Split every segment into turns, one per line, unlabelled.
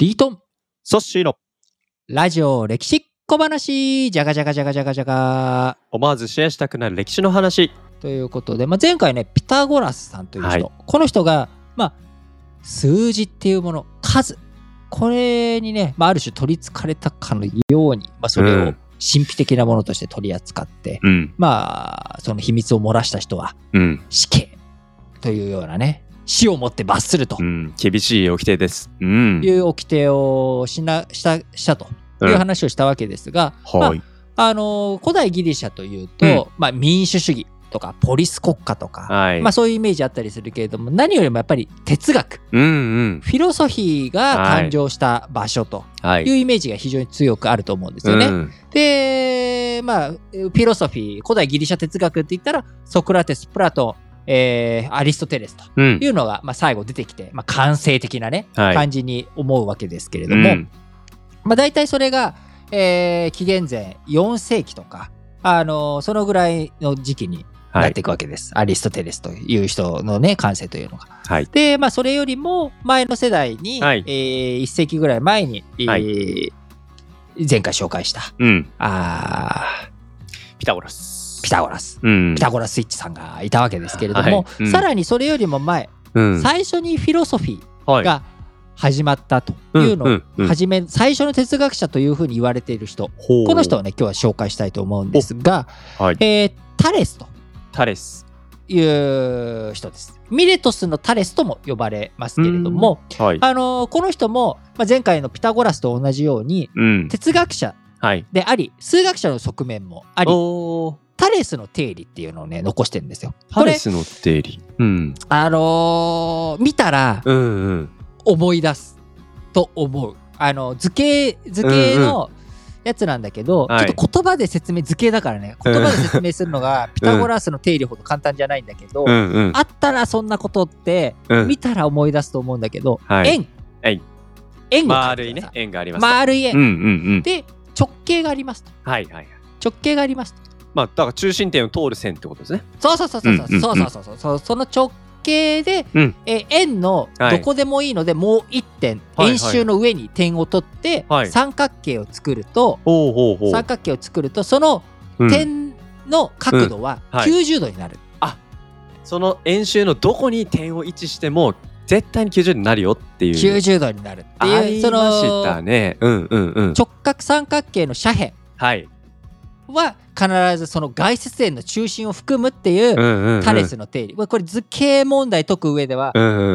リートン、
ソッシーの
ラジオ歴史小話、じゃがじゃがじゃがじゃがじゃが。
思わずシェアしたくなる歴史の話。
ということで、まあ、前回ね、ピタゴラスさんという人、
はい
この人が、まあ、数字っていうもの、数、これにね、まあ、ある種取りつかれたかのように、まあ、それを
うん
神秘的なものとして取り扱って、
うん。
まあ、その秘密を漏らした人は
うん。
死刑というようなね、死をもって罰すると
うん。厳しい掟です。うん。
いう掟をしなしたしたという話をしたわけですが、まあ
はい。
あの古代ギリシャというと、まあ、民主主義とかポリス国家とか、
はい。
まあ、そういうイメージあったりするけれども何よりもやっぱり哲学
うんうん。
フィロソフィーが誕生した場所と
はい
いうイメージが非常に強くあると思うんですよね。
うん
でまあフィロソフィー古代ギリシャ哲学って言ったらソクラテスプラトン、えーアリストテレスと
うん
いうのが、まあ、最後出てきて、まあ、完成的なね、
はい
感じに思うわけですけれども、
うん
まあ、大体それが、えー紀元前4世紀とか、あのーそのぐらいの時期にな
はい
ってい。くわけです。アリストテレスという人のね、感性というのが。
はい。
で、まあ、それよりも前の世代に、
はい
え1世紀ぐらい前に、えー
はい
前回紹介した、
うん。
あ
ピタゴラス。
ーピタゴラス。
うん。
ピタゴラスイッチさんがいたわけですけれども、
はいうん
さらにそれよりも前、
うん。
最初にフィロソフィー
はい。
が始まったというのを、はじめ最初の哲学者というふうに言われている人この人をね今日は紹介したいと思うんですが、
はい。
えータレスと
タレス。
いう人です。ミレトスのタレスとも呼ばれますけれども、
はい。
あのーこの人も、まあ、前回のピタゴラスと同じように
うん。
哲学者
はい。
であり数学者の側面もありタレスの定理っていうのをね残してるんですよ。
タレスの定理。うん。
あのー見たら
うんうん。
思い出すと思う。あの図形図形のやつなんだけど、
はい
ちょっと言葉で説明図形だからね言葉で説明するのがピタゴラスの定理ほど簡単じゃないんだけど、
うんうん。
あったらそんなことって
うん
見たら思い出すと思うんだけど、
はい
円
はい
円を描
丸いね。円があります。
丸い円、
うんうんうん。
で直径がありますと。
はいはいはい。
直径がありますと。
まあ、だから中心点を通る線ってことですね。
そうそうそうそうそう。
うんうんうん。
そうそうそうそう。その直径で、
うん。
え円の
はい。
どこでもいいので、もう一点
はいはい。
円周の上に点を取って、
はい。
三角形を作ると、
ほうほうほう。
三角形を作るとその
うん。
点の角度は
うん。はい。
90度になる、
その円周のどこに点を位置しても絶対に90度になるよっていう。
90度になるって
あ
いう。その。直角三角形の斜辺。
はい。
は必ずその外接円の中心を含むっていうタレスの定理、これ図形問題解く上では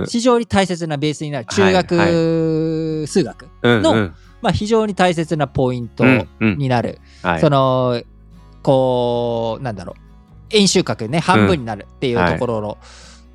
非常に大切なベースになる中学、
はい
数学、
うん
の
うん。
まあ、非常に大切なポイントになる、
はい。
そのこうなんだろう。円周角ね半分になるっていうところの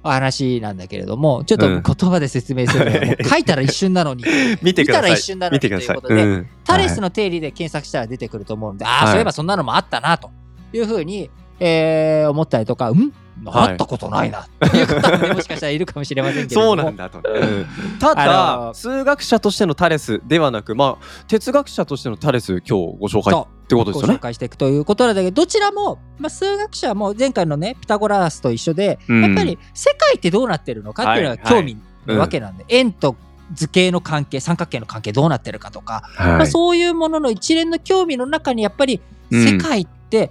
話なんだけれども、ちょっと
うん。
言葉で説明するのう 書いたら一瞬なのに。
見てください。
見たら一瞬なのに
見てください。
ということで
うん。
タレス
はい
の定理で検索したら出てくると思うんで、ああ、
はい。
そういえばそんなのもあったなというふうに、えー思ったりとか、うん？
はい
あったことないなっていう方もね、もしかしたらいるかもしれませんけれども。
そうなんだと。うんた
あ
だ
の
数学者としてのタレスではなく、まあ哲学者としてのタレス今日ご紹介ってことですよね。
ご紹介していくということなんだけどどちらも、まあ、数学者も前回のねピタゴラスと一緒で、
うん
やっぱり世界ってどうなってるのかっていうのが興味なわけなんで、円と図形の関係三角形の関係どうなってるかとか、まあ、
はい。
そういうものの一連の興味の中にやっぱり
うん
世界って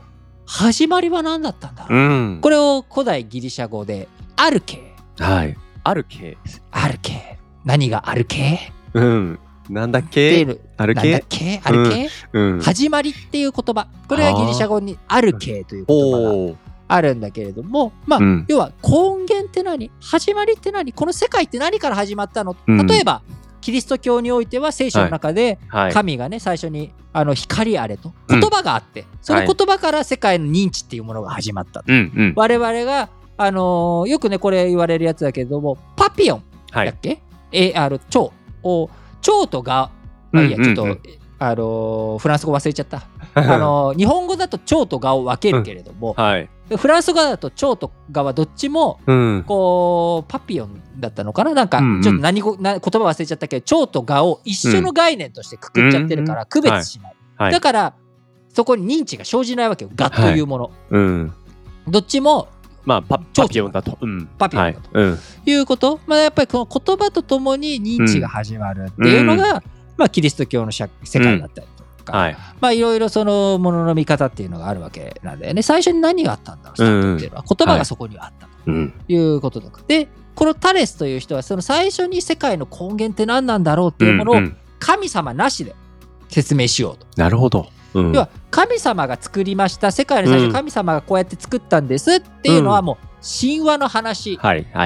始まりは何だったんだ？ろう、
うん。
これを古代ギリシャ語でアルケ
はい。ある系。
アルケ何がアルケ
うん。なんだっけ？
う
ある
なんだっ
系
け？アルケ、
うん。
始まりっていう言葉。これはギリシャ語にアルケという言葉があるんだけれどもまあ、
うん。
要は根源って何？始まりって何？この世界って何から始まったの、
うん。
例えばキリスト教においては聖書の中で
はい。
神がね最初にあの光あれと言葉があって、その
はい
言葉から世界の認知っていうものが始まった。我々が、あのーよくねこれ言われるやつだけれどもパピヨン
はい。
だっけ、えあの蝶を蝶とがあいやちょっと、あのーフランス語忘れちゃった あのー日本語だと蝶と蛾を分けるけれども、
はい。
フランス語だと蝶と蛾はどっちも
うん。
こうパピヨンだったのかな？なんか
うんうん。
ちょっと何語な言葉忘れちゃったけど蝶と蛾を一緒の概念としてくくっちゃってるから区別しない、
はい。
だからそこに認知が生じないわけよ蛾というもの、
うん。
どっちも
まあパパピオンだと。うん。
パピオンだと。
はい。うん。
いうこと、まあ、やっぱりこの言葉とともに認知が始まるっていうのが、まあ、キリスト教の社世界だったり。とか、
はい。
まあいろいろそのものの見方っていうのがあるわけなんだよね。最初に何があったんだろう、っていうのは、言葉がそこにはあった
うん。
ということとか。で、このタレスという人は、その最初に世界の根源って何なんだろうっていうものを
うんうん
神様なしで説明しようと。
なるほど。うん。
要は神様が作りました、世界の最
うん
初神様がこうやって作ったんですっていうのはもう神話の話。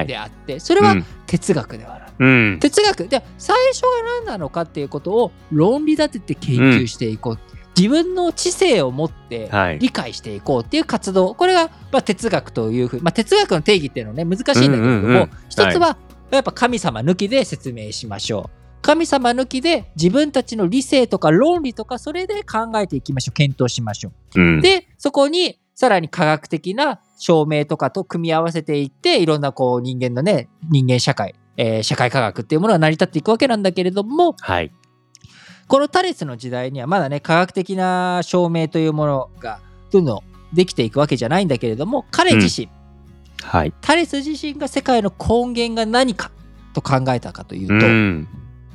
であって、それは
うん
哲学ではない。
うん。
哲学で最初が何なのかっていうことを論理立てて研究していこう、自分の知性を持って
はい。
理解していこうっていう活動これがまあ哲学というふう、まあ、哲学の定義っていうのはね難しいんだけれども、
うんうんうん
一つはやっぱ神様抜きで説明しましょう神様抜きで自分たちの理性とか論理とかそれで考えていきましょう検討しましょう
うん。
でそこにさらに科学的な証明とかと組み合わせていっていろんなこう人間のね人間社会、えー社会科学っていうものが成り立っていくわけなんだけれども
はい。
このタレスの時代にはまだね科学的な証明というものがどんどんできていくわけじゃないんだけれども彼自身、
はい。
タレス自身が世界の根源が何かと考えたかというと、
うん。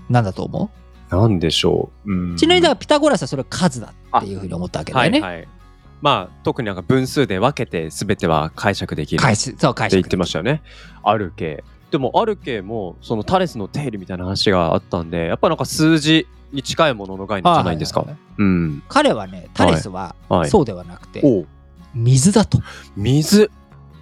何だと思
なんでしょう。うん
うちなみにだからピタゴラスはそれは数だっていうふうに思ったわけだよね。
はいはい。まあ、特になんか分数で分けて全ては解釈できるっ
解説そう解釈
て言ってましたよね。ある系。でも、ある系も、そのタレスの定理みたいな話があったんで、やっぱなんか数字に近いものの概念じゃないんですか
は。いはいはい
うん。
彼はねタレスは
はい。
そうではなくて、
おう
水だと
水？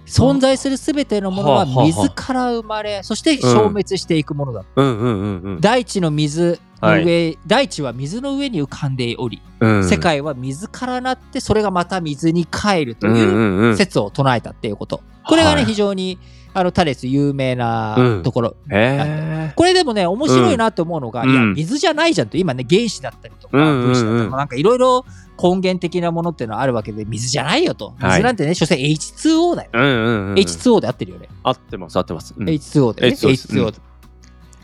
存在する全てのものは水から生まれそして消滅していくものだ、
うんうんうんうん。
大地の水の上、大地は水の上に浮かんでおり、
うん。
世界は水からなってそれがまた水に帰るという説を唱えたっていうこと、これがね、
はい。
非常にあのタレス有名な
うん。
ところ、
へえ。
これでもね面白いなと思うのが、いや
うん
水じゃないじゃんと今ね原子だったりとか
うんうんうん。
分子だったりとかなんかいろいろ根源的なものっていうのはあるわけで水じゃないよと。
はい。
水なんてね所詮 H2O だよ、
うんうんうん。
H2O で合ってるよね、
合ってます合ってます。うん。
H2O でね。
H2O です。
H2O で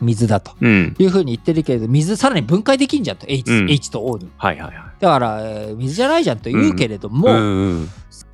水だと。
うん。
いうふうに言ってるけれど水さらに分解できんじゃんと H,、
うん。
H と O に。
はいはいはい。
だから、えー水じゃないじゃんと言うけれども、
うん。うん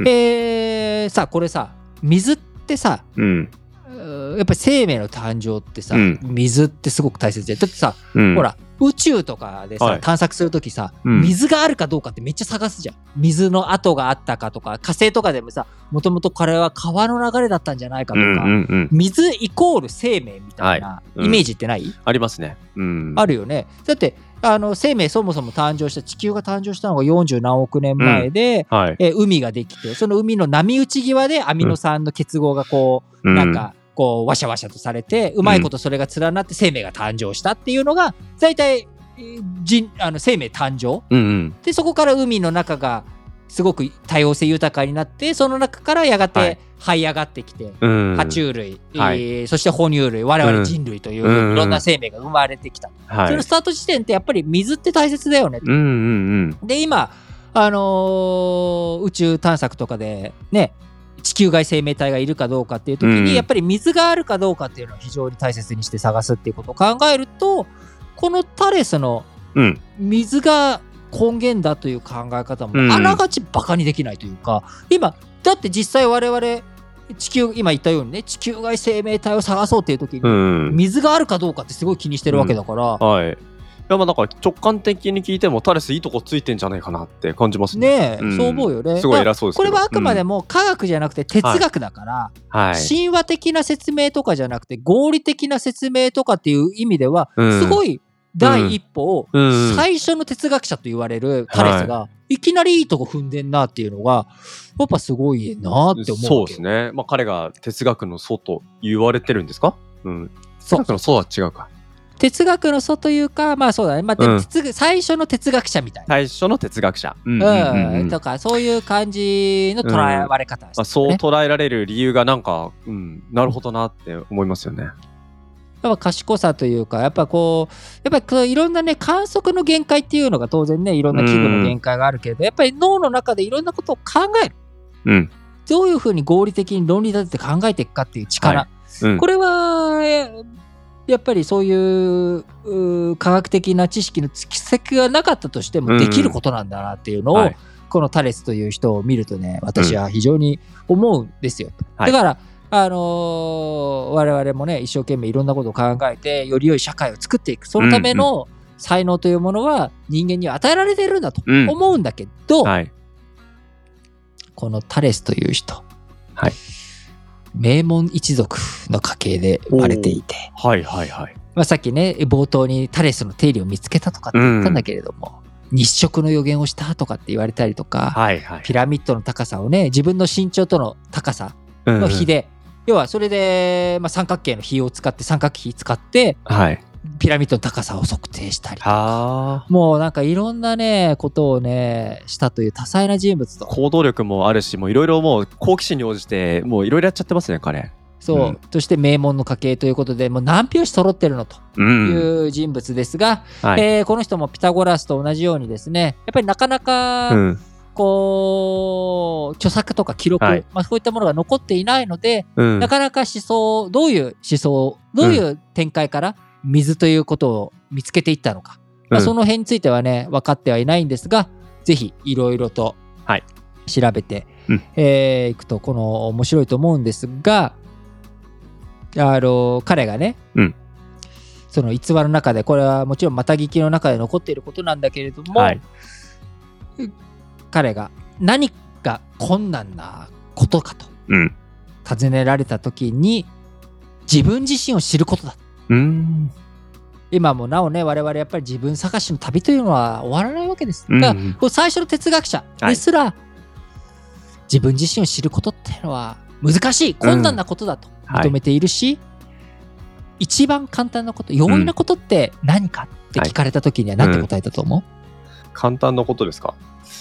えーさこれさ水ってさ
うん。
うーやっぱり生命の誕生ってさ、
うん
水ってすごく大切でだってさ、
うん。
ほら宇宙とかでさ、
はい
探索するときさ、
うん
水があるかどうかってめっちゃ探すじゃん水の跡があったかとか火星とかでもさもともとこれは川の流れだったんじゃないかとか、
うんうんうん。
水イコール生命みたいなイメージってない、
ありますね。うん。
あるよねだってあの生命そもそも誕生した地球が誕生したのが40何億年前で、
はい。
えー海ができてその海の波打ち際でアミノ酸の結合がこう、
う
なんかこうワシャワシャとされてうまいことそれが連なって生命が誕生したっていうのが大体えー人あの生命誕生
うんうん。
でそこから海の中がすごく多様性豊かになってその中からやが
はい
て這い上がってきて、
うん。
爬虫類、
はい
えーそして哺乳類我々人類という、
うん
いろんな生命が生まれてきた、
はい
その。スタート地点ってやっぱり水って大切だよね
うんうんうん。
で今、あのー宇宙探索とかでね地球外生命体がいるかどうかっていう時に、
うん
やっぱり水があるかどうかっていうのを非常に大切にして探すっていうことを考えるとこのタレスの
うん。
根源だという考え方も
うん
あながちバカにできないというか、今だって実際我々地球今言ったようにね地球外生命体を探そうっていう時に、
うん。
水があるかどうかってすごい気にしてるわけだから、
はい。いやまあだから直感的に聞いてもタレスいいとこついてんじゃないかなって感じますね。
ねえ、
うん
そう思うよね。
すごい偉そうです。
これはあくまで
も。
も科学じゃなくて哲学だから、
はい。
神話的な説明とかじゃなくて合理的な説明とかっていう意味では、
うん
すごい第一歩を
うん。
最初の哲学者と言われるタレスが、い、きなりいいとこ踏んでんなっていうのがやっぱすごいなって思う
そうですね。まあ彼が哲学の祖と言われてるんですか？うん。哲学の祖は違うか。
哲学の祖というかまあそうだね、まあ
うん
最初の哲学者みたいな。
最初の哲学者。うん
う
うんんうんうん
とかそういう感じの捉えられ方をして
まあ、
る
そう
ね
捉えられる理由がなんか、うん、なるほどなって思いますよね。
やっぱ賢さというか、やっぱこう、やっぱりこういろんなね、観測の限界っていうのが当然ね、いろんな器具の限界があるけれど、やっぱり脳の中でいろんなことを考える。
うん。
どういうふうに合理的に論理立てて考えていくかっていう力。
はうん、
これは、えやっぱりそういうう科学的な知識の蓄積がなかったとして
うん
もできることなんだなっていうのを、
はい
このタレスという人を見るとね、私は非常に思うんですよ。
はい
だから、あのー我々もね、一生懸命いろんなことを考えて、より良い社会を作っていく。そのための才能というものは人間には与えられているんだと
うん
思うんだけど、
はい。
このタレスという人、
はい
名門一族の家系で生まれていて、
はいはいはい。
まあ、さっきね、冒頭にタレスの定理を見つけたとかって言ったんだけれども、日食の予言をしたとかって言われたりとか、
はいはい。
ピラミッドの高さをね、自分の身長との高さの比で、要はそれで、まあ、三角形の比を使って、三角比使って、
はい。
ピラミッドの高さを測定したりとか。
はあ。
もうなんかいろんなね、ことをね、したという多彩な人物と。
行動力もあるし、もういろいろもう好奇心に応じて、もういろいろやっちゃってますね、彼。
そう、
うん
そして名門の家系ということで、もう何拍子揃ってるのと
うん。
いう人物ですが、
はい。
えーこの人もピタゴラスと同じようにですね、やっぱりなかなか、
うん。
こう、著作とか記録、
はい。
まあ、そういったものが残っていないので、
うん。
なかなか思想、どういう思想、どういう展開から水ということを見つけていったのか、まあ、
うん。
その辺についてはね、分かってはいないんですが、ぜひいろいろと
はい。
調べてい、
うん。
えーいくと、この面白いと思うんですが、あの彼がね、
うん。
その逸話の中で、これはもちろんまた聞きの中で残っていることなんだけれども、
はい。
彼が何が困難なことかと
うん。
尋ねられた時に自分自身を知ることだ。
うん。
今もなおね我々やっぱり自分探しの旅というのは終わらないわけです。
うん。
が、こう最初の哲学者ですら、自分自身を知ることっていうのは難しい困難なことだと
はい。
認めているし、一番簡単なこと容易なことって何かって聞かれた時には何て答えたと思
簡単なことですか？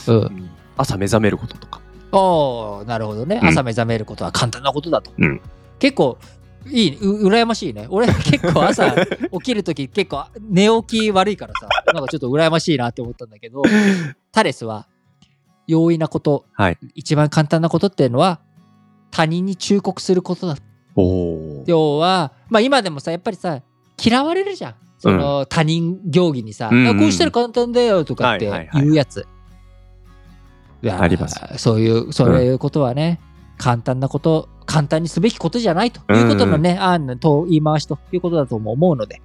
う、うん。
朝目覚めることとか。
おーなるほどね、
うん。
朝目覚めることは簡単なことだと、
うん。
結構いいう羨ましいね。俺結構朝 起きるとき結構寝起き悪いからさ。なんかちょっと羨ましいなって思ったんだけどタレスは容易なこと、
はい。
一番簡単なことっていうのは他人に忠告することだ。
おお。
要はまあ今でもさやっぱりさ嫌われるじゃん。その、他人行儀にさ、
うん
こうしたら簡単だよとかって
はいはいはい
言うやつ、いや
あります
そういうそういうことはね、簡単なこと簡単にすべきことじゃないということのね、案と言い回しということだとも思うので、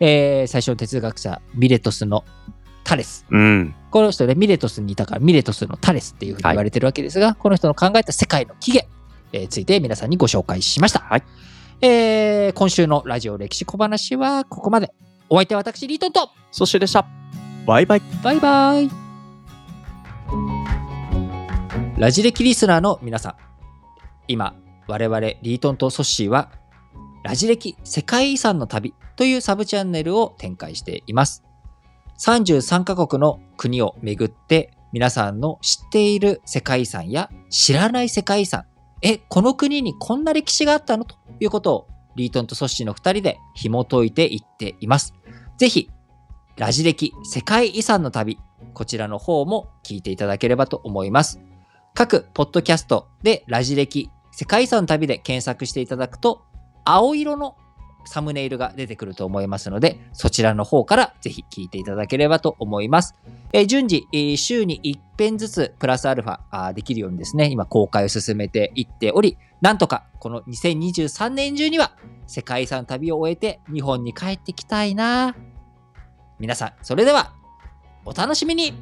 えー最初の哲学者ミレトスのタレス
うん。
この人ねミレトスにいたからミレトスのタレスっていうふうに言われてるわけですが、この人の考えた世界の起源について皆さんにご紹介しました。
はい。
えー今週のラジオ歴史小話はここまで。お相手は私、リートンと、
そしてでした。バイバイ。
バイバイ。ラジ歴リスナーの皆さん、今、我々リートンとソッシーは、ラジ歴世界遺産の旅というサブチャンネルを展開しています。33カ国の国を巡って、皆さんの知っている世界遺産や知らない世界遺産、え、この国にこんな歴史があったのということを、リートンとソッシーの2人で紐解いていっています。ぜひ、ラジ歴世界遺産の旅、こちらの方も聞いていただければと思います。各ポッドキャストでラジ歴世界遺産旅で検索していただくと、青色のサムネイルが出てくると思いますので、そちらの方からぜひ聞いていただければと思います。え順次、え週に1編ずつプラスアルファあできるようにですね、今公開を進めていっており、なんとかこの2023年中には世界遺産旅を終えて日本に帰ってきたいな皆さん、それではお楽しみに